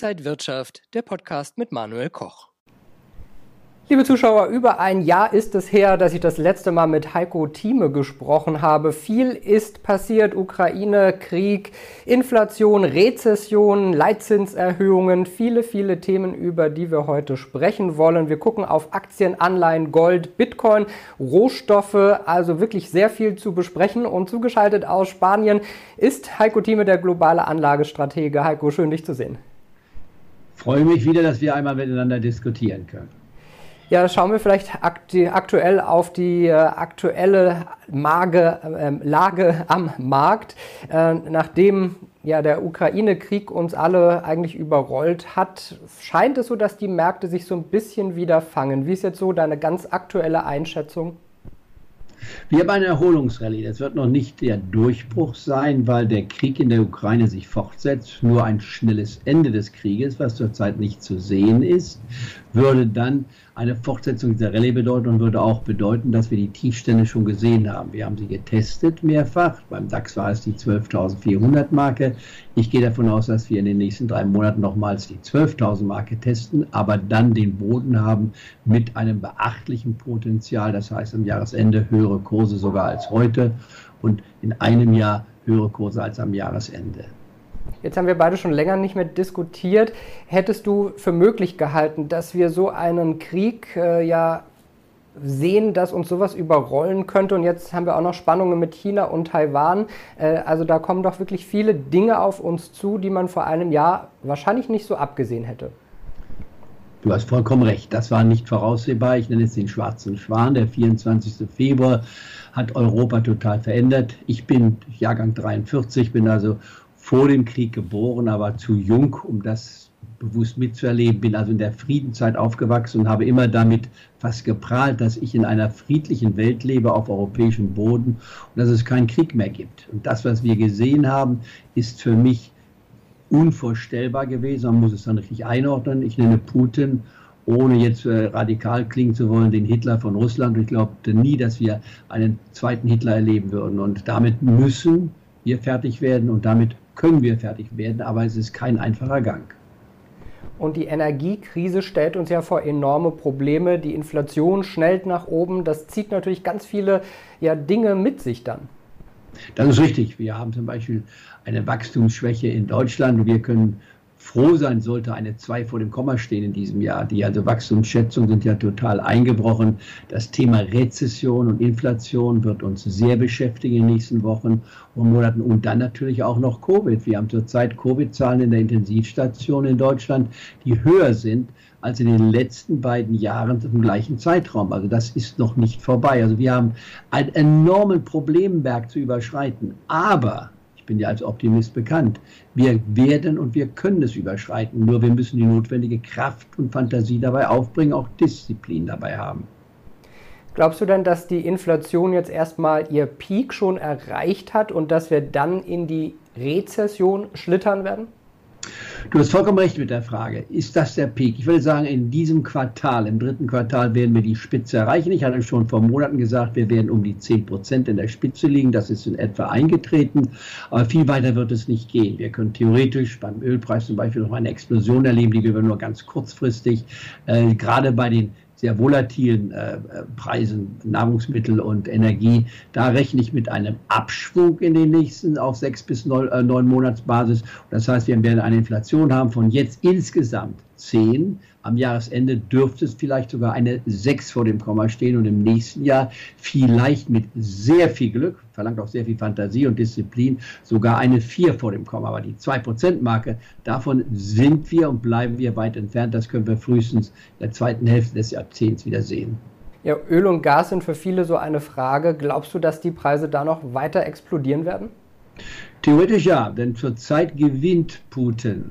Inside Wirtschaft, der Podcast mit Manuel Koch. Liebe Zuschauer, über ein Jahr ist es her, dass ich das letzte Mal mit Heiko Thieme gesprochen habe. Viel ist passiert. Ukraine, Krieg, Inflation, Rezession, Leitzinserhöhungen, viele, viele Themen, über die wir heute sprechen wollen. Wir gucken auf Aktien, Anleihen, Gold, Bitcoin, Rohstoffe, also wirklich sehr viel zu besprechen. Und zugeschaltet aus Spanien ist Heiko Thieme, der globale Anlagestratege. Heiko, schön dich zu sehen. Freue mich wieder, dass wir einmal miteinander diskutieren können. Ja, schauen wir vielleicht aktuell auf die äh, aktuelle Mage, äh, Lage am Markt. Äh, nachdem ja, der Ukraine-Krieg uns alle eigentlich überrollt hat, scheint es so, dass die Märkte sich so ein bisschen wieder fangen. Wie ist jetzt so deine ganz aktuelle Einschätzung? Wir haben eine Erholungsrallye. Das wird noch nicht der Durchbruch sein, weil der Krieg in der Ukraine sich fortsetzt. Nur ein schnelles Ende des Krieges, was zurzeit nicht zu sehen ist, würde dann eine Fortsetzung dieser Rallye bedeuten und würde auch bedeuten, dass wir die Tiefstände schon gesehen haben. Wir haben sie getestet mehrfach. Beim DAX war es die 12.400 Marke. Ich gehe davon aus, dass wir in den nächsten drei Monaten nochmals die 12.000 Marke testen, aber dann den Boden haben mit einem beachtlichen Potenzial. Das heißt, am Jahresende höhere Kurse sogar als heute und in einem Jahr höhere Kurse als am Jahresende. Jetzt haben wir beide schon länger nicht mehr diskutiert. Hättest du für möglich gehalten, dass wir so einen Krieg äh, ja sehen, dass uns sowas überrollen könnte? Und jetzt haben wir auch noch Spannungen mit China und Taiwan. Äh, also da kommen doch wirklich viele Dinge auf uns zu, die man vor einem Jahr wahrscheinlich nicht so abgesehen hätte. Du hast vollkommen recht. Das war nicht voraussehbar. Ich nenne es den schwarzen Schwan. Der 24. Februar hat Europa total verändert. Ich bin Jahrgang 43, bin also vor dem Krieg geboren, aber zu jung, um das bewusst mitzuerleben. Bin also in der Friedenzeit aufgewachsen und habe immer damit fast geprahlt, dass ich in einer friedlichen Welt lebe auf europäischem Boden und dass es keinen Krieg mehr gibt. Und das, was wir gesehen haben, ist für mich unvorstellbar gewesen. Man muss es dann richtig einordnen. Ich nenne Putin ohne jetzt äh, radikal klingen zu wollen, den Hitler von Russland. Ich glaubte nie, dass wir einen zweiten Hitler erleben würden. Und damit müssen wir fertig werden und damit können wir fertig werden, aber es ist kein einfacher Gang. Und die Energiekrise stellt uns ja vor enorme Probleme. Die Inflation schnellt nach oben. Das zieht natürlich ganz viele ja, Dinge mit sich dann. Das ist richtig. Wir haben zum Beispiel eine Wachstumsschwäche in Deutschland. Wir können froh sein sollte, eine 2 vor dem Komma stehen in diesem Jahr. Die also Wachstumsschätzungen sind ja total eingebrochen. Das Thema Rezession und Inflation wird uns sehr beschäftigen in den nächsten Wochen und Monaten. Und dann natürlich auch noch Covid. Wir haben zurzeit Covid-Zahlen in der Intensivstation in Deutschland, die höher sind als in den letzten beiden Jahren im gleichen Zeitraum. Also das ist noch nicht vorbei. Also wir haben einen enormen Problemberg zu überschreiten. Aber bin ja als Optimist bekannt. Wir werden und wir können es überschreiten, nur wir müssen die notwendige Kraft und Fantasie dabei aufbringen, auch Disziplin dabei haben. Glaubst du denn, dass die Inflation jetzt erstmal ihr Peak schon erreicht hat und dass wir dann in die Rezession schlittern werden? Du hast vollkommen recht mit der Frage. Ist das der Peak? Ich würde sagen, in diesem Quartal, im dritten Quartal, werden wir die Spitze erreichen. Ich hatte schon vor Monaten gesagt, wir werden um die 10 Prozent in der Spitze liegen. Das ist in etwa eingetreten. Aber viel weiter wird es nicht gehen. Wir können theoretisch beim Ölpreis zum Beispiel noch eine Explosion erleben, die wir nur ganz kurzfristig, äh, gerade bei den sehr volatilen äh, äh, Preisen, Nahrungsmittel und Energie. Da rechne ich mit einem Abschwung in den nächsten auf sechs bis neun, äh, neun Monatsbasis. Das heißt, wir werden eine Inflation haben von jetzt insgesamt 10. Am Jahresende dürfte es vielleicht sogar eine 6 vor dem Komma stehen und im nächsten Jahr vielleicht mit sehr viel Glück, verlangt auch sehr viel Fantasie und Disziplin, sogar eine 4 vor dem Komma. Aber die 2%-Marke, davon sind wir und bleiben wir weit entfernt. Das können wir frühestens in der zweiten Hälfte des Jahrzehnts wieder sehen. Ja, Öl und Gas sind für viele so eine Frage. Glaubst du, dass die Preise da noch weiter explodieren werden? Theoretisch ja, denn zurzeit gewinnt Putin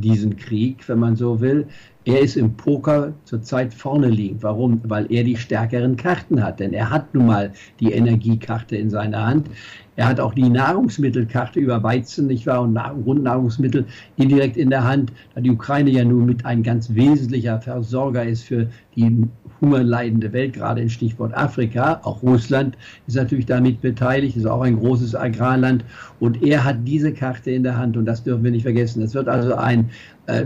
diesen Krieg, wenn man so will. Er ist im Poker zurzeit vorne liegend. Warum? Weil er die stärkeren Karten hat. Denn er hat nun mal die Energiekarte in seiner Hand. Er hat auch die Nahrungsmittelkarte über Weizen, nicht wahr, und Grundnahrungsmittel indirekt in der Hand, da die Ukraine ja nun mit ein ganz wesentlicher Versorger ist für die hungerleidende Welt, gerade in Stichwort Afrika. Auch Russland ist natürlich damit beteiligt, ist auch ein großes Agrarland. Und er hat diese Karte in der Hand und das dürfen wir nicht vergessen. Es wird also ein,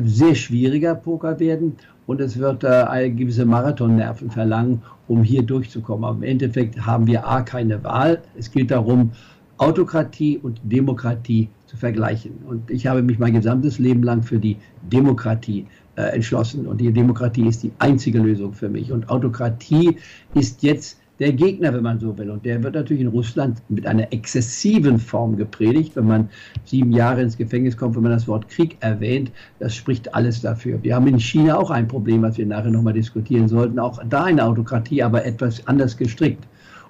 sehr schwieriger Poker werden und es wird äh, gewisse Marathonnerven verlangen, um hier durchzukommen. Aber im Endeffekt haben wir A keine Wahl. Es geht darum, Autokratie und Demokratie zu vergleichen. Und ich habe mich mein gesamtes Leben lang für die Demokratie äh, entschlossen. Und die Demokratie ist die einzige Lösung für mich. Und Autokratie ist jetzt der Gegner, wenn man so will. Und der wird natürlich in Russland mit einer exzessiven Form gepredigt. Wenn man sieben Jahre ins Gefängnis kommt, wenn man das Wort Krieg erwähnt, das spricht alles dafür. Wir haben in China auch ein Problem, was wir nachher nochmal diskutieren sollten. Auch da eine Autokratie, aber etwas anders gestrickt.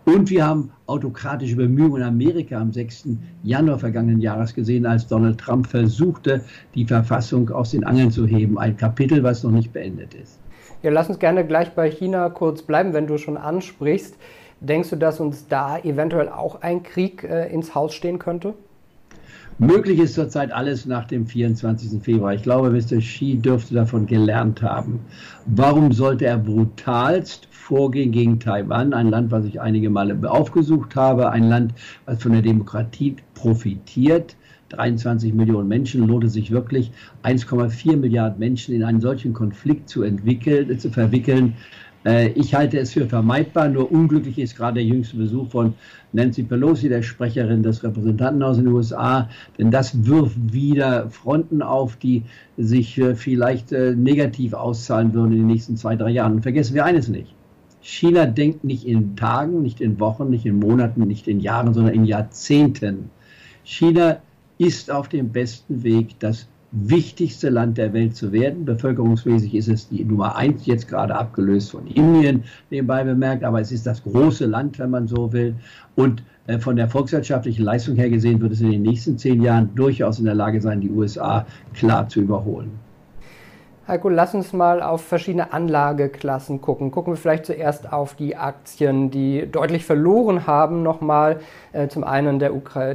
Und wir haben autokratische Bemühungen in Amerika am 6. Januar vergangenen Jahres gesehen, als Donald Trump versuchte, die Verfassung aus den Angeln zu heben. Ein Kapitel, was noch nicht beendet ist. Ja, lass uns gerne gleich bei China kurz bleiben, wenn du schon ansprichst. Denkst du, dass uns da eventuell auch ein Krieg äh, ins Haus stehen könnte? Möglich ist zurzeit alles nach dem 24. Februar. Ich glaube, Mr. Xi dürfte davon gelernt haben. Warum sollte er brutalst vorgehen gegen Taiwan, ein Land, was ich einige Male aufgesucht habe, ein Land, was von der Demokratie profitiert? 23 Millionen Menschen, lohnt es sich wirklich, 1,4 Milliarden Menschen in einen solchen Konflikt zu entwickeln, zu verwickeln. Äh, ich halte es für vermeidbar, nur unglücklich ist gerade der jüngste Besuch von Nancy Pelosi, der Sprecherin des Repräsentantenhauses in den USA, denn das wirft wieder Fronten auf, die sich äh, vielleicht äh, negativ auszahlen würden in den nächsten zwei, drei Jahren. Und vergessen wir eines nicht. China denkt nicht in Tagen, nicht in Wochen, nicht in Monaten, nicht in Jahren, sondern in Jahrzehnten. China ist auf dem besten Weg, das wichtigste Land der Welt zu werden. Bevölkerungsmäßig ist es die Nummer eins, jetzt gerade abgelöst von Indien, nebenbei bemerkt, aber es ist das große Land, wenn man so will. Und äh, von der volkswirtschaftlichen Leistung her gesehen wird es in den nächsten zehn Jahren durchaus in der Lage sein, die USA klar zu überholen. Heiko, lass uns mal auf verschiedene Anlageklassen gucken. Gucken wir vielleicht zuerst auf die Aktien, die deutlich verloren haben nochmal. Äh, zum einen der,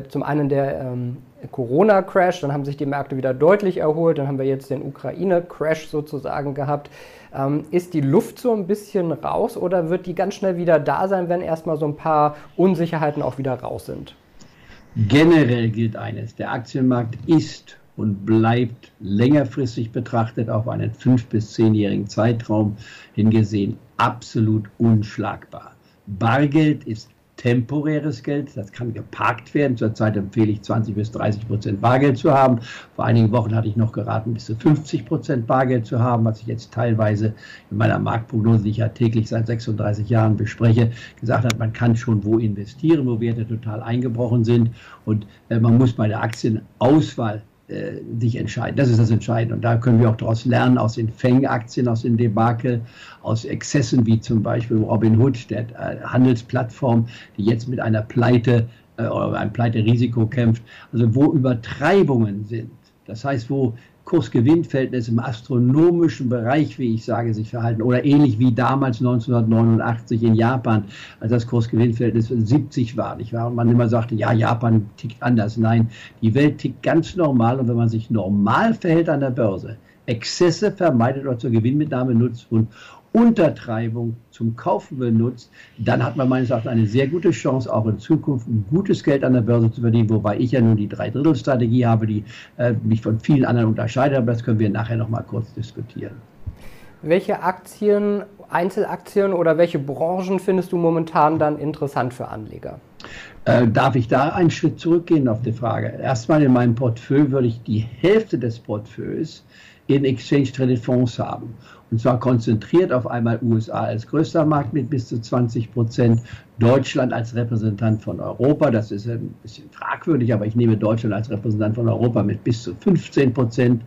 zum einen der ähm, Corona-Crash, dann haben sich die Märkte wieder deutlich erholt, dann haben wir jetzt den Ukraine-Crash sozusagen gehabt. Ähm, ist die Luft so ein bisschen raus oder wird die ganz schnell wieder da sein, wenn erstmal so ein paar Unsicherheiten auch wieder raus sind? Generell gilt eines, der Aktienmarkt ist und bleibt längerfristig betrachtet auf einen fünf- bis zehnjährigen Zeitraum hingesehen absolut unschlagbar. Bargeld ist temporäres Geld, das kann geparkt werden. Zurzeit empfehle ich 20 bis 30 Prozent Bargeld zu haben. Vor einigen Wochen hatte ich noch geraten, bis zu 50 Prozent Bargeld zu haben, was ich jetzt teilweise in meiner Marktprognose, die ich ja täglich seit 36 Jahren bespreche, gesagt habe, man kann schon wo investieren, wo Werte total eingebrochen sind. Und äh, man muss bei der Aktienauswahl äh, sich entscheiden. Das ist das Entscheidende. Und da können wir auch daraus lernen, aus den Fang-Aktien, aus den Debakel, aus Exzessen wie zum Beispiel Robinhood, der äh, Handelsplattform, die jetzt mit einer Pleite äh, oder einem Pleite-Risiko kämpft. Also wo Übertreibungen sind. Das heißt, wo Kurs-Gewinn-Verhältnis im astronomischen Bereich, wie ich sage, sich verhalten. Oder ähnlich wie damals 1989 in Japan, als das Kurs-Gewinn-Verhältnis 70 war. Nicht wahr? Und man immer sagte, ja, Japan tickt anders. Nein, die Welt tickt ganz normal. Und wenn man sich normal verhält an der Börse, Exzesse vermeidet oder zur Gewinnmitnahme nutzt und Untertreibung zum Kaufen benutzt, dann hat man meines Erachtens eine sehr gute Chance, auch in Zukunft ein gutes Geld an der Börse zu verdienen, wobei ich ja nun die Dreidrittelstrategie habe, die äh, mich von vielen anderen unterscheidet, aber das können wir nachher noch mal kurz diskutieren. Welche Aktien, Einzelaktien oder welche Branchen findest du momentan dann interessant für Anleger? Äh, darf ich da einen Schritt zurückgehen auf die Frage? Erstmal in meinem Portfolio würde ich die Hälfte des Portfolios in Exchange Traded Fonds haben. Und zwar konzentriert auf einmal USA als größter Markt mit bis zu 20 Prozent, Deutschland als Repräsentant von Europa. Das ist ein bisschen fragwürdig, aber ich nehme Deutschland als Repräsentant von Europa mit bis zu 15 Prozent.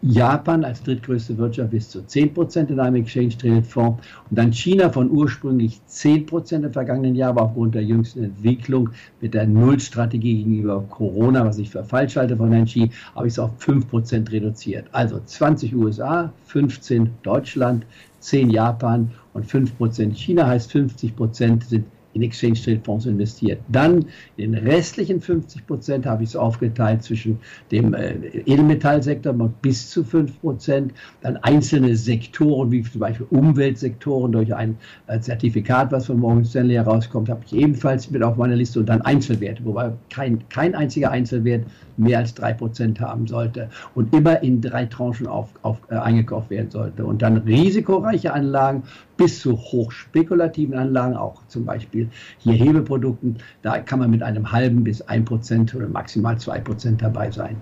Japan als drittgrößte Wirtschaft bis zu 10 Prozent in einem Exchange Traded Fonds. Und dann China von ursprünglich 10 Prozent im vergangenen Jahr, aber aufgrund der jüngsten Entwicklung mit der Nullstrategie gegenüber Corona, was ich für falsch halte von Herrn Xi, habe ich es auf 5 Prozent reduziert. Also 20 USA, 15 Deutschland, 10 Japan und 5 Prozent China heißt 50 Prozent sind in Exchange Trade Fonds investiert. Dann den restlichen 50 Prozent habe ich es aufgeteilt zwischen dem äh, Edelmetallsektor bis zu 5 Prozent, dann einzelne Sektoren wie zum Beispiel Umweltsektoren durch ein äh, Zertifikat, was von Morgan Stanley herauskommt, habe ich ebenfalls mit auf meiner Liste und dann Einzelwerte, wobei kein, kein einziger Einzelwert mehr als 3 Prozent haben sollte und immer in drei Tranchen auf, auf, äh, eingekauft werden sollte. Und dann risikoreiche Anlagen bis zu hochspekulativen Anlagen, auch zum Beispiel hier Hebelprodukten, da kann man mit einem halben bis ein Prozent oder maximal zwei Prozent dabei sein.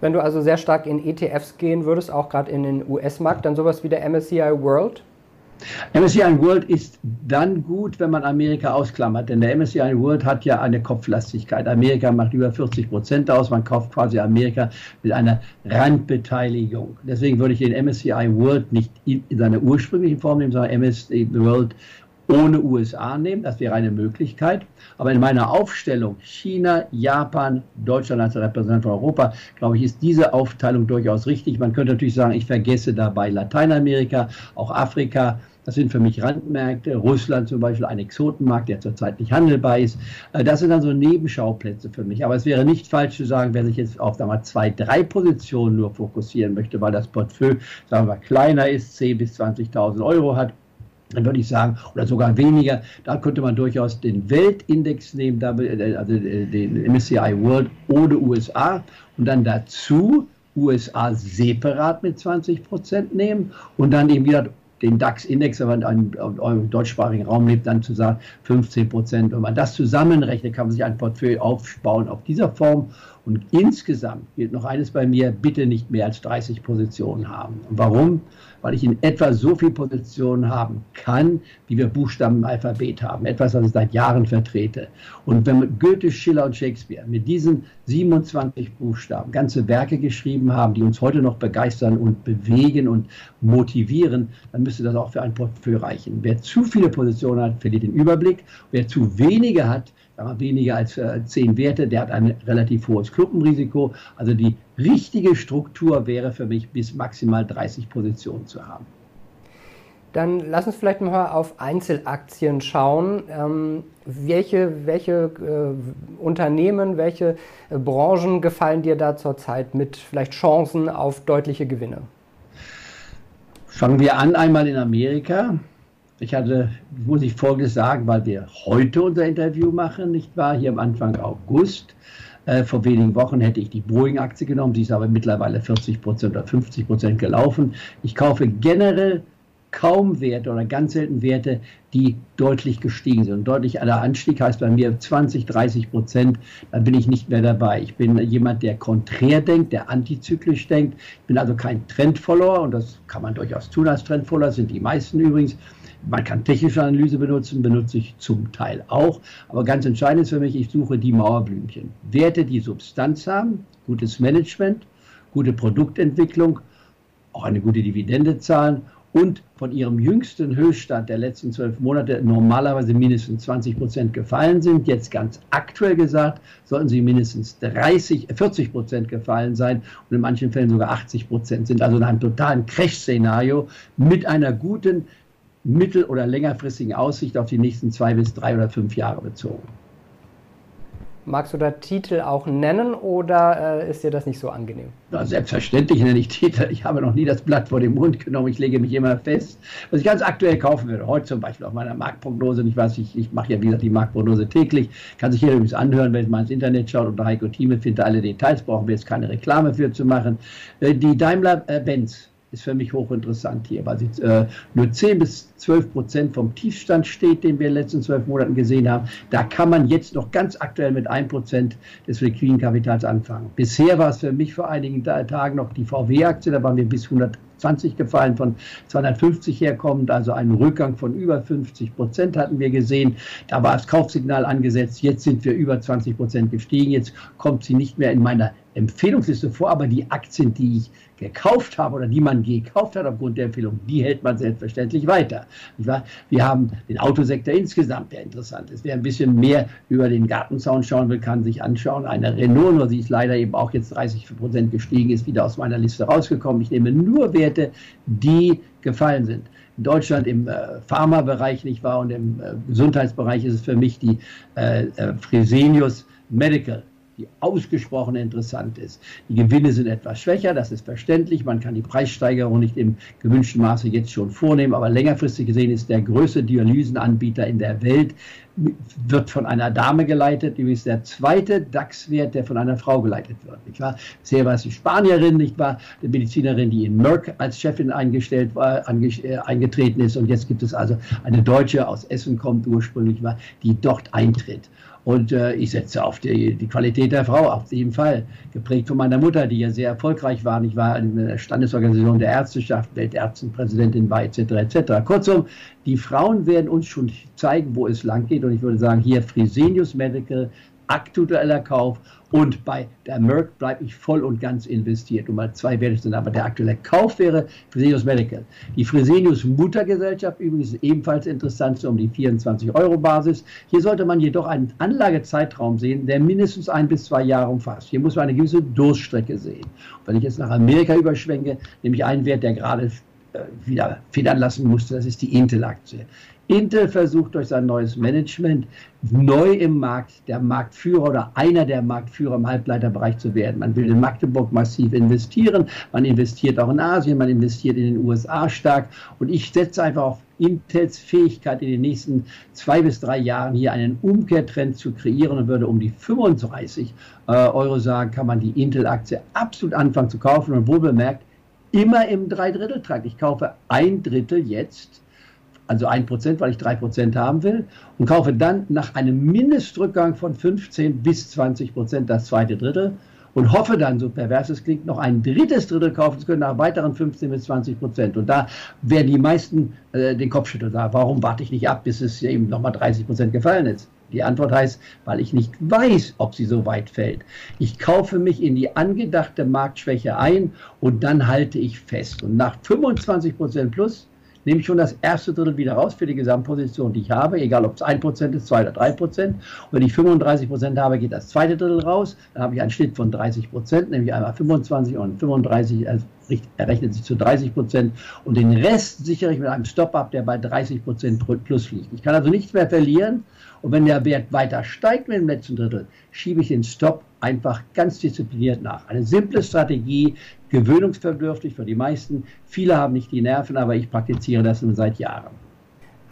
Wenn du also sehr stark in ETFs gehen würdest, auch gerade in den US-Markt, dann sowas wie der MSCI World? MSCI World ist dann gut, wenn man Amerika ausklammert, denn der MSCI World hat ja eine Kopflastigkeit. Amerika macht über 40 Prozent aus, man kauft quasi Amerika mit einer Randbeteiligung. Deswegen würde ich den MSCI World nicht in seiner ursprünglichen Form nehmen, sondern MSCI World ohne USA nehmen. Das wäre eine Möglichkeit. Aber in meiner Aufstellung China, Japan, Deutschland als Repräsentant von Europa, glaube ich, ist diese Aufteilung durchaus richtig. Man könnte natürlich sagen, ich vergesse dabei Lateinamerika, auch Afrika, das sind für mich Randmärkte. Russland zum Beispiel ein Exotenmarkt, der zurzeit nicht handelbar ist. Äh, das sind dann so Nebenschauplätze für mich. Aber es wäre nicht falsch zu sagen, wer sich jetzt auf sagen zwei, drei Positionen nur fokussieren möchte, weil das Portfolio sagen wir, kleiner ist, 10.000 bis 20.000 Euro hat, dann würde ich sagen, oder sogar weniger, da könnte man durchaus den Weltindex nehmen, äh, also äh, den MSCI World ohne USA und dann dazu USA separat mit 20 Prozent nehmen und dann eben wieder den DAX-Index, wenn man im deutschsprachigen Raum lebt, dann zu sagen 15 Prozent. Wenn man das zusammenrechnet, kann man sich ein Portfolio aufbauen auf dieser Form. Und insgesamt gilt noch eines bei mir, bitte nicht mehr als 30 Positionen haben. Warum? Weil ich in etwa so viele Positionen haben kann, wie wir Buchstaben im Alphabet haben. Etwas, was ich seit Jahren vertrete. Und wenn man Goethe, Schiller und Shakespeare mit diesen 27 Buchstaben ganze Werke geschrieben haben, die uns heute noch begeistern und bewegen und motivieren, dann müsste das auch für ein Portfolio reichen. Wer zu viele Positionen hat, verliert den Überblick. Wer zu wenige hat, weniger als äh, zehn Werte, der hat ein relativ hohes Klumpenrisiko. Also die richtige Struktur wäre für mich bis maximal 30 Positionen zu haben. Dann lass uns vielleicht mal auf Einzelaktien schauen. Ähm, welche welche äh, Unternehmen, welche äh, Branchen gefallen dir da zurzeit mit vielleicht Chancen auf deutliche Gewinne? Fangen wir an einmal in Amerika. Ich hatte, muss ich Folgendes sagen, weil wir heute unser Interview machen, nicht wahr? Hier am Anfang August. Äh, vor wenigen Wochen hätte ich die Boeing-Aktie genommen, sie ist aber mittlerweile 40 Prozent oder 50 Prozent gelaufen. Ich kaufe generell kaum Werte oder ganz selten Werte, die deutlich gestiegen sind. Und deutlich der Anstieg heißt bei mir 20, 30 Prozent, dann bin ich nicht mehr dabei. Ich bin jemand, der konträr denkt, der antizyklisch denkt. Ich bin also kein Trendfollower und das kann man durchaus tun als Trendfollower, sind die meisten übrigens. Man kann technische Analyse benutzen, benutze ich zum Teil auch. Aber ganz entscheidend ist für mich, ich suche die Mauerblümchen. Werte, die Substanz haben, gutes Management, gute Produktentwicklung, auch eine gute Dividende zahlen und von ihrem jüngsten Höchststand der letzten zwölf Monate normalerweise mindestens 20 Prozent gefallen sind. Jetzt ganz aktuell gesagt, sollten sie mindestens 30, 40 Prozent gefallen sein und in manchen Fällen sogar 80 Prozent sind. Also in einem totalen Crash-Szenario mit einer guten mittel- oder längerfristigen Aussicht auf die nächsten zwei bis drei oder fünf Jahre bezogen. Magst du da Titel auch nennen oder äh, ist dir das nicht so angenehm? Na, selbstverständlich nenne ich Titel. Ich habe noch nie das Blatt vor den Mund genommen. Ich lege mich immer fest. Was ich ganz aktuell kaufen würde, heute zum Beispiel auf meiner Marktprognose, ich weiß, ich, ich mache ja wie gesagt die Marktprognose täglich, kann sich jeder übrigens anhören, wenn man ins Internet schaut unter Heiko Thieme findet alle Details, brauchen wir jetzt keine Reklame für zu machen. Äh, die Daimler-Benz ist für mich hochinteressant hier, weil sie äh, nur 10 bis 12 Prozent vom Tiefstand steht, den wir in den letzten zwölf Monaten gesehen haben. Da kann man jetzt noch ganz aktuell mit 1 Prozent des liquiden Kapitals anfangen. Bisher war es für mich vor einigen Tagen noch die VW-Aktie, da waren wir bis 120 gefallen, von 250 herkommend, also einen Rückgang von über 50 Prozent hatten wir gesehen. Da war das Kaufsignal angesetzt, jetzt sind wir über 20 Prozent gestiegen, jetzt kommt sie nicht mehr in meiner Empfehlungsliste vor, aber die Aktien, die ich gekauft habe oder die man gekauft hat aufgrund der Empfehlung, die hält man selbstverständlich weiter. Wir haben den Autosektor insgesamt, der interessant ist. Wer ein bisschen mehr über den Gartenzaun schauen will, kann sich anschauen. Eine Renault, nur sie ist leider eben auch jetzt 30 Prozent gestiegen, ist wieder aus meiner Liste rausgekommen. Ich nehme nur Werte, die gefallen sind. In Deutschland im äh, Pharmabereich nicht wahr und im äh, Gesundheitsbereich ist es für mich die äh, Fresenius Medical die ausgesprochen interessant ist. Die Gewinne sind etwas schwächer, das ist verständlich. Man kann die Preissteigerung nicht im gewünschten Maße jetzt schon vornehmen, aber längerfristig gesehen ist der größte Dialysenanbieter in der Welt, wird von einer Dame geleitet. Übrigens der zweite DAX-Wert, der von einer Frau geleitet wird. Nicht wahr? Sehr war es die Spanierin, nicht wahr? Die Medizinerin, die in Merck als Chefin eingestellt war, äh, eingetreten ist. Und jetzt gibt es also eine Deutsche aus Essen kommt ursprünglich, war, die dort eintritt. Und äh, ich setze auf die, die Qualität der Frau, auf jeden Fall. Geprägt von meiner Mutter, die ja sehr erfolgreich war. Ich war in der Standesorganisation der Ärzteschaft, Weltärztenpräsidentin war, etc. etc. Kurzum, die Frauen werden uns schon zeigen, wo es lang geht. Und ich würde sagen, hier Fresenius Medical, aktueller Kauf und bei der Merck bleibe ich voll und ganz investiert. Mal zwei Werte sind, aber der aktuelle Kauf wäre Fresenius Medical. Die Fresenius Muttergesellschaft übrigens ebenfalls interessant, so um die 24 Euro Basis. Hier sollte man jedoch einen Anlagezeitraum sehen, der mindestens ein bis zwei Jahre umfasst. Hier muss man eine gewisse Durststrecke sehen. Und wenn ich jetzt nach Amerika überschwenke, nehme ich einen Wert, der gerade äh, wieder federn lassen musste, das ist die Intel-Aktie. Intel versucht durch sein neues Management neu im Markt der Marktführer oder einer der Marktführer im Halbleiterbereich zu werden. Man will in Magdeburg massiv investieren, man investiert auch in Asien, man investiert in den USA stark und ich setze einfach auf Intels Fähigkeit in den nächsten zwei bis drei Jahren hier einen Umkehrtrend zu kreieren und würde um die 35 äh, Euro sagen, kann man die Intel-Aktie absolut anfangen zu kaufen und wohl bemerkt, immer im Dreidritteltrakt. Ich kaufe ein Drittel jetzt, also ein Prozent, weil ich drei Prozent haben will, und kaufe dann nach einem Mindestrückgang von 15 bis 20 Prozent das zweite Drittel und hoffe dann, so pervers es klingt, noch ein drittes Drittel kaufen zu können nach weiteren 15 bis 20 Prozent. Und da werden die meisten äh, den Kopf schütteln. Warum warte ich nicht ab, bis es eben nochmal 30 Prozent gefallen ist? Die Antwort heißt, weil ich nicht weiß, ob sie so weit fällt. Ich kaufe mich in die angedachte Marktschwäche ein und dann halte ich fest. Und nach 25 Prozent plus nehme ich schon das erste Drittel wieder raus für die Gesamtposition, die ich habe, egal ob es 1% ist, 2 oder 3%. Und wenn ich 35% habe, geht das zweite Drittel raus. Dann habe ich einen Schnitt von 30%, nämlich einmal 25 und 35 also errechnet sich zu 30% Und den Rest sichere ich mit einem Stop-up, der bei 30% plus liegt. Ich kann also nichts mehr verlieren. Und wenn der Wert weiter steigt mit dem letzten Drittel, schiebe ich den Stop einfach ganz diszipliniert nach. Eine simple Strategie, gewöhnungsbedürftig für die meisten. Viele haben nicht die Nerven, aber ich praktiziere das nun seit Jahren.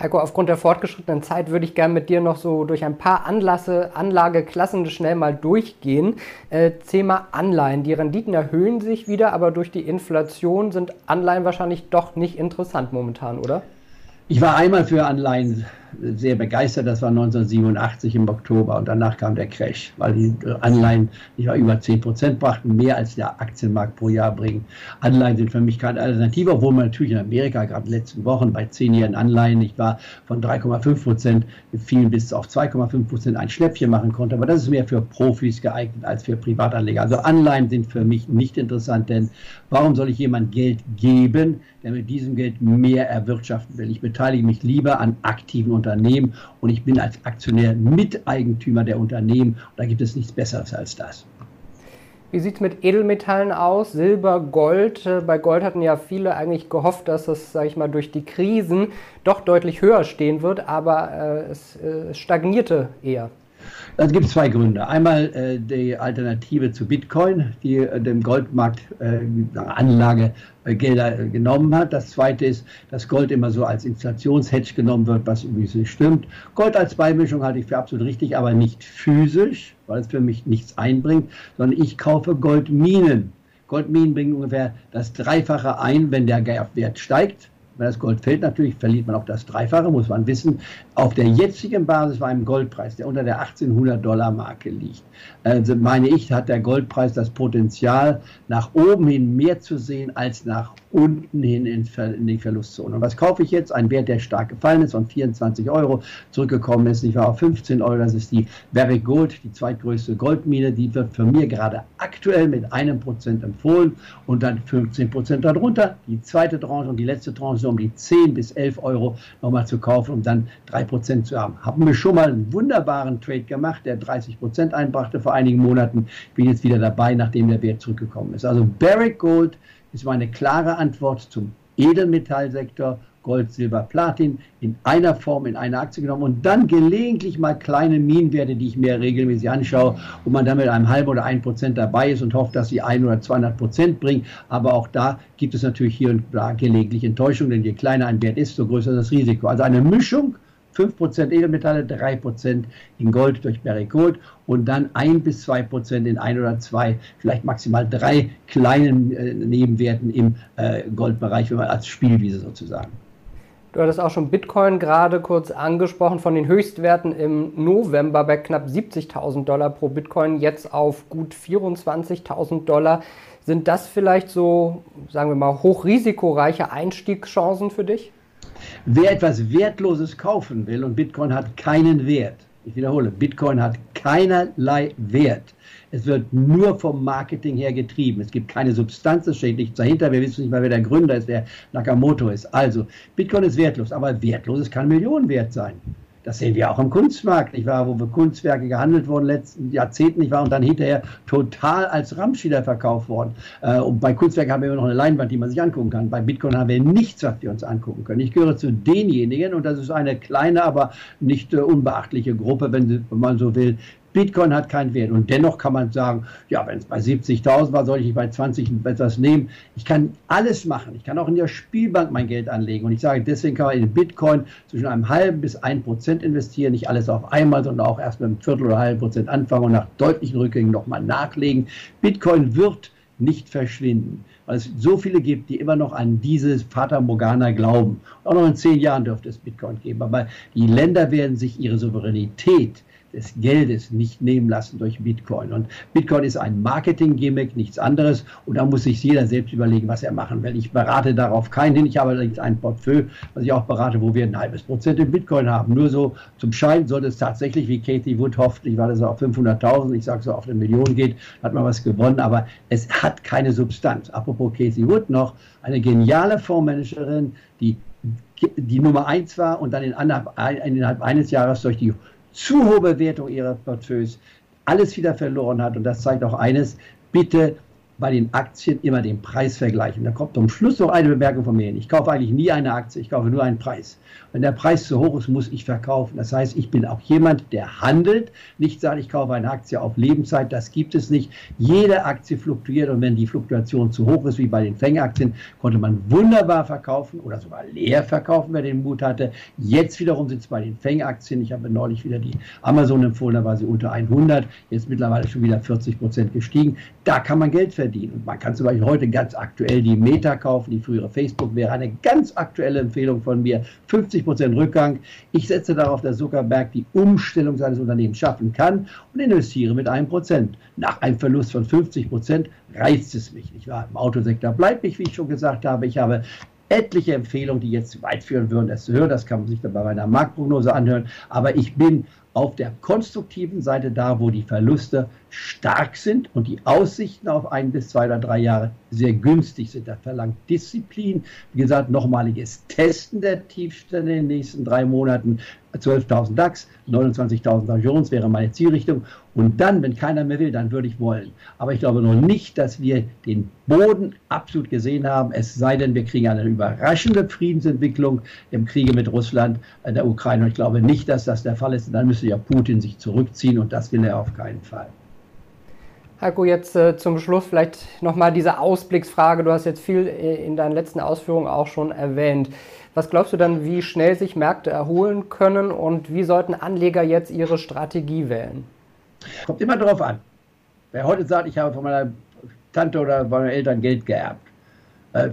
Heiko, aufgrund der fortgeschrittenen Zeit würde ich gerne mit dir noch so durch ein paar Anlasse, Anlageklassen schnell mal durchgehen. Äh, Thema Anleihen. Die Renditen erhöhen sich wieder, aber durch die Inflation sind Anleihen wahrscheinlich doch nicht interessant momentan, oder? Ich war einmal für Anleihen sehr begeistert. Das war 1987 im Oktober und danach kam der Crash, weil die Anleihen nicht mal über 10 Prozent brachten, mehr als der Aktienmarkt pro Jahr bringen. Anleihen sind für mich keine Alternative, obwohl man natürlich in Amerika gerade in den letzten Wochen bei 10-jährigen Anleihen nicht war von 3,5 Prozent vielen bis auf 2,5 Prozent ein Schnäppchen machen konnte. Aber das ist mehr für Profis geeignet als für Privatanleger. Also Anleihen sind für mich nicht interessant, denn warum soll ich jemand Geld geben, der mit diesem Geld mehr erwirtschaften will? Ich beteilige mich lieber an aktiven Unternehmen und ich bin als Aktionär Miteigentümer der Unternehmen. Und da gibt es nichts Besseres als das. Wie sieht es mit Edelmetallen aus? Silber, Gold. Äh, bei Gold hatten ja viele eigentlich gehofft, dass es, sage ich mal, durch die Krisen doch deutlich höher stehen wird, aber äh, es, äh, es stagnierte eher. Es gibt zwei Gründe. Einmal äh, die Alternative zu Bitcoin, die äh, dem Goldmarkt äh, Anlagegelder äh, genommen hat. Das zweite ist, dass Gold immer so als Inflationshedge genommen wird, was übrigens nicht stimmt. Gold als Beimischung halte ich für absolut richtig, aber nicht physisch, weil es für mich nichts einbringt, sondern ich kaufe Goldminen. Goldminen bringen ungefähr das Dreifache ein, wenn der Wert steigt Wenn das Gold fällt, natürlich verliert man auch das Dreifache, muss man wissen. Auf der jetzigen Basis bei einem Goldpreis, der unter der 1800 Dollar Marke liegt, also meine ich, hat der Goldpreis das Potenzial, nach oben hin mehr zu sehen als nach unten hin in, in die Verlustzone. Und was kaufe ich jetzt? Ein Wert, der stark gefallen ist, von 24 Euro zurückgekommen ist, ich war auf 15 Euro. Das ist die Barrick Gold, die zweitgrößte Goldmine. Die wird von mir gerade aktuell mit einem Prozent empfohlen und dann 15 Prozent darunter. Die zweite Tranche und die letzte Tranche um die 10 bis 11 Euro nochmal zu kaufen, um dann 3 Prozent zu haben. Haben wir schon mal einen wunderbaren Trade gemacht, der 30 Prozent einbrachte vor einigen Monaten. Bin jetzt wieder dabei, nachdem der Wert zurückgekommen ist. Also Barrick Gold ist meine klare Antwort zum Edelmetallsektor. Gold, Silber, Platin in einer Form in eine Aktie genommen und dann gelegentlich mal kleine Minenwerte, die ich mir regelmäßig anschaue, wo man dann mit einem halben oder ein Prozent dabei ist und hofft, dass sie ein oder 200 Prozent bringen. Aber auch da gibt es natürlich hier und da gelegentlich Enttäuschung, denn je kleiner ein Wert ist, so größer das Risiko. Also eine Mischung 5% Edelmetalle, 3% in Gold durch Gold und dann 1 bis 2% in ein oder zwei, vielleicht maximal drei kleinen äh, Nebenwerten im äh, Goldbereich, wenn man als Spielwiese sozusagen. Du hattest auch schon Bitcoin gerade kurz angesprochen, von den Höchstwerten im November bei knapp 70.000 Dollar pro Bitcoin, jetzt auf gut 24.000 Dollar. Sind das vielleicht so, sagen wir mal, hochrisikoreiche Einstiegschancen für dich? Wer etwas Wertloses kaufen will und Bitcoin hat keinen Wert, ich wiederhole, Bitcoin hat keinerlei Wert. Es wird nur vom Marketing her getrieben. Es gibt keine Substanz, es steht nichts dahinter. Wir wissen nicht mal, wer der Gründer ist, wer Nakamoto ist. Also, Bitcoin ist wertlos, aber wertloses kann Millionen wert sein. Das sehen wir auch im Kunstmarkt, nicht wahr? Wo Kunstwerke gehandelt wurden letzten Jahrzehnten, nicht wahr? Und dann hinterher total als Ramsch wieder verkauft worden. Äh, und bei Kunstwerken haben wir immer noch eine Leinwand, die man sich angucken kann. Bei Bitcoin haben wir nichts, was wir uns angucken können. Ich gehöre zu denjenigen, und das ist eine kleine, aber nicht äh, unbeachtliche Gruppe, wenn man so will, Bitcoin hat keinen Wert. Und dennoch kann man sagen, ja, wenn es bei 70.000 war, soll ich bei 20 etwas nehmen. Ich kann alles machen. Ich kann auch in der Spielbank mein Geld anlegen. Und ich sage, deswegen kann man in Bitcoin zwischen einem halben bis ein Prozent investieren. Nicht alles auf einmal, sondern auch erst mit einem Viertel oder halben Prozent anfangen und nach deutlichen Rückgängen nochmal nachlegen. Bitcoin wird nicht verschwinden, weil es so viele gibt, die immer noch an dieses Fata Morgana glauben. Auch noch in zehn Jahren dürfte es Bitcoin geben. Aber die Länder werden sich ihre Souveränität des Geldes nicht nehmen lassen durch Bitcoin. Und Bitcoin ist ein Marketing-Gimmick, nichts anderes. Und da muss sich jeder selbst überlegen, was er machen will. Ich berate darauf keinen hin. Ich habe allerdings ein Portfolio, was ich auch berate, wo wir ein halbes Prozent in Bitcoin haben. Nur so zum Schein sollte es tatsächlich, wie Katie Wood hofft, ich war das auf 500.000, ich sage so auf eine Million geht, hat man was gewonnen. Aber es hat keine Substanz. Apropos Katie Wood noch, eine geniale Fondsmanagerin, die die Nummer eins war und dann innerhalb eines Jahres durch die zu hohe Bewertung ihrer Portfolios alles wieder verloren hat. Und das zeigt auch eines, bitte bei den Aktien immer den Preis vergleichen. Da kommt zum Schluss noch eine Bemerkung von mir. Ich kaufe eigentlich nie eine Aktie, ich kaufe nur einen Preis. Wenn der Preis zu hoch ist, muss ich verkaufen. Das heißt, ich bin auch jemand, der handelt, nicht sagt, ich kaufe eine Aktie auf Lebenszeit. Das gibt es nicht. Jede Aktie fluktuiert und wenn die Fluktuation zu hoch ist, wie bei den Fängaktien, konnte man wunderbar verkaufen oder sogar leer verkaufen, wer den Mut hatte. Jetzt wiederum sind es bei den Fängaktien. Ich habe neulich wieder die Amazon empfohlen, da war sie unter 100. Jetzt mittlerweile schon wieder 40 Prozent gestiegen. Da kann man Geld verdienen. Und man kann zum Beispiel heute ganz aktuell die Meta kaufen, die frühere Facebook wäre eine ganz aktuelle Empfehlung von mir. 50 50 Rückgang. Ich setze darauf, dass Zuckerberg die Umstellung seines Unternehmens schaffen kann und investiere mit einem Prozent. Nach einem Verlust von 50 Prozent reizt es mich nicht wahr? Im Autosektor bleibt mich, wie ich schon gesagt habe. Ich habe etliche Empfehlungen, die jetzt weit führen würden, das zu hören. Das kann man sich dann bei meiner Marktprognose anhören. Aber ich bin auf der konstruktiven Seite da, wo die Verluste stark sind und die Aussichten auf ein bis zwei oder drei Jahre sehr günstig sind. Das verlangt Disziplin. Wie gesagt, nochmaliges Testen der Tiefstände in den nächsten drei Monaten. 12.000 DAX, 29.000 Dow Jones wäre meine Zielrichtung. Und dann, wenn keiner mehr will, dann würde ich wollen. Aber ich glaube noch nicht, dass wir den Boden absolut gesehen haben. Es sei denn, wir kriegen eine überraschende Friedensentwicklung im Kriege mit Russland, äh, der Ukraine. Und ich glaube nicht, dass das der Fall ist. Und dann müsste ja Putin sich zurückziehen und das will er auf keinen Fall. Heiko, jetzt äh, zum Schluss vielleicht nochmal diese Ausblicksfrage. Du hast jetzt viel äh, in deinen letzten Ausführungen auch schon erwähnt. Was glaubst du dann, wie schnell sich Märkte erholen können und wie sollten Anleger jetzt ihre Strategie wählen? Kommt immer darauf an. Wer heute sagt, ich habe von meiner Tante oder von meinen Eltern Geld geerbt,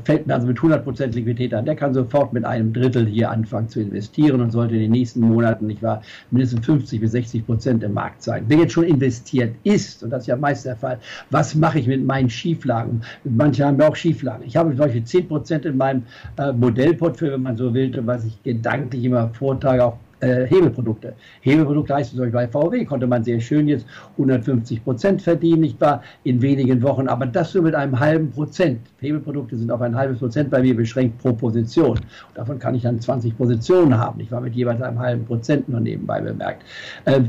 fällt mir also mit 100% Liquidität an. Der kann sofort mit einem Drittel hier anfangen zu investieren und sollte in den nächsten Monaten nicht wahr, mindestens 50 bis 60 Prozent im Markt sein. Wer jetzt schon investiert ist, und das ist ja meist der Fall, was mache ich mit meinen Schieflagen? Manche haben ja auch Schieflagen. Ich habe zum Beispiel 10 Prozent in meinem äh, Modellportfolio, wenn man so will, was ich gedanklich immer vortage, auch äh, Hebelprodukte. Hebelprodukte heißt zum Beispiel bei VW konnte man sehr schön jetzt 150 Prozent verdienen, nicht wahr, in wenigen Wochen, aber das nur mit einem halben Prozent. Hebelprodukte sind auf ein halbes Prozent bei mir beschränkt pro Position. Und davon kann ich dann 20 Positionen haben, ich war mit jeweils einem halben Prozent nur nebenbei bemerkt. Äh,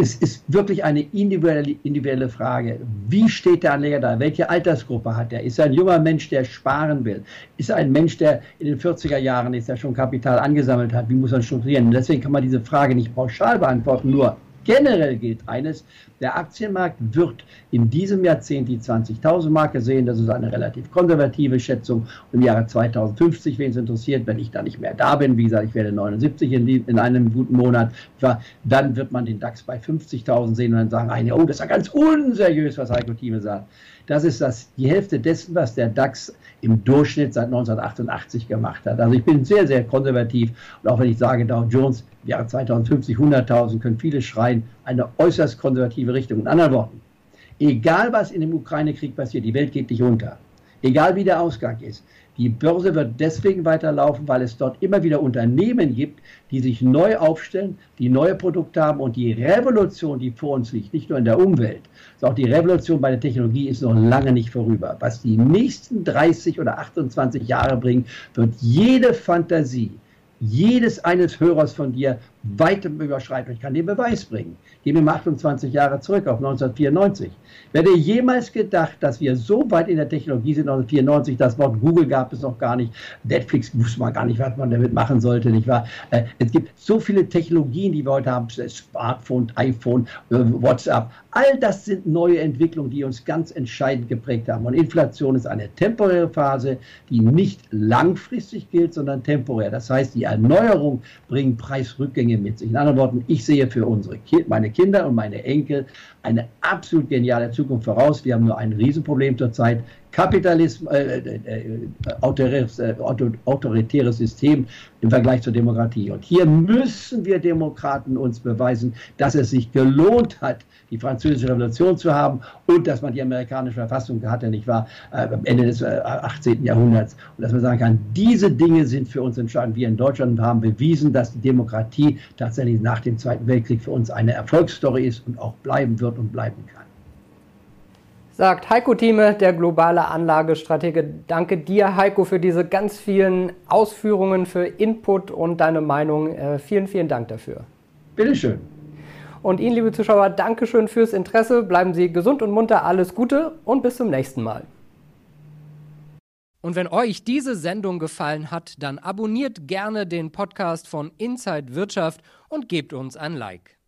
es ist wirklich eine individuelle, individuelle Frage. Wie steht der Anleger da? Welche Altersgruppe hat er? Ist er ein junger Mensch, der sparen will? Ist er ein Mensch, der in den 40er Jahren ist, der schon Kapital angesammelt hat? Wie muss er strukturieren? Deswegen kann man diese Frage nicht pauschal beantworten, nur Generell gilt eines, der Aktienmarkt wird in diesem Jahrzehnt die 20.000 Marke sehen. Das ist eine relativ konservative Schätzung. Im Jahre 2050, wen es interessiert, wenn ich da nicht mehr da bin, wie gesagt, ich werde 79 in, in einem guten Monat, dann wird man den DAX bei 50.000 sehen und dann sagen oh, das ist ja ganz unseriös, was Heiko Thieme sagt. Das ist das, die Hälfte dessen, was der DAX im Durchschnitt seit 1988 gemacht hat. Also ich bin sehr, sehr konservativ und auch wenn ich sage, Dow Jones im Jahre 2050 100.000, können viele schreien, eine äußerst konservative Richtung. In anderen Worten, egal was in dem Ukraine-Krieg passiert, die Welt geht nicht unter. Egal wie der Ausgang ist. Die Börse wird deswegen weiterlaufen, weil es dort immer wieder Unternehmen gibt, die sich neu aufstellen, die neue Produkte haben und die Revolution, die vor uns liegt, nicht nur in der Umwelt, sondern auch die Revolution bei der Technologie ist noch lange nicht vorüber. Was die nächsten 30 oder 28 Jahre bringen, wird jede Fantasie, jedes eines Hörers von dir weitem überschreiten. Ich kann den Beweis bringen. Gehen wir mal 28 Jahre zurück auf 1994. Wer hätte jemals gedacht, dass wir so weit in der Technologie sind, 1994, das Wort Google gab es noch gar nicht, Netflix wusste man gar nicht, was man damit machen sollte, nicht wahr? Äh, es gibt so viele Technologien, die wir heute haben, Smartphone, iPhone, äh, WhatsApp, all das sind neue Entwicklungen, die uns ganz entscheidend geprägt haben. Und Inflation ist eine temporäre Phase, die nicht langfristig gilt, sondern temporär. Das heißt, die Erneuerung bringt Preisrückgänge mit sich. In anderen Worten, ich sehe für unsere meine Kinder und meine Enkel eine absolut geniale Zukunft voraus. Wir haben nur ein Riesenproblem zurzeit. Kapitalismus, äh, äh, äh, autoritäres, äh, autoritäres System im Vergleich zur Demokratie. Und hier müssen wir Demokraten uns beweisen, dass es sich gelohnt hat, die französische Revolution zu haben und dass man die amerikanische Verfassung hatte, nicht wahr, äh, am Ende des äh, 18. Jahrhunderts. Und dass man sagen kann, diese Dinge sind für uns entscheidend. Wir in Deutschland haben bewiesen, dass die Demokratie tatsächlich nach dem Zweiten Weltkrieg für uns eine Erfolgsstory ist und auch bleiben wird und bleiben kann sagt Heiko Thieme, der globale Anlagestratege. Danke dir, Heiko, für diese ganz vielen Ausführungen, für Input und deine Meinung. Äh, vielen, vielen Dank dafür. Bitteschön. Und Ihnen, liebe Zuschauer, Dankeschön fürs Interesse. Bleiben Sie gesund und munter, alles Gute und bis zum nächsten Mal. Und wenn euch diese Sendung gefallen hat, dann abonniert gerne den Podcast von Inside Wirtschaft und gebt uns ein Like.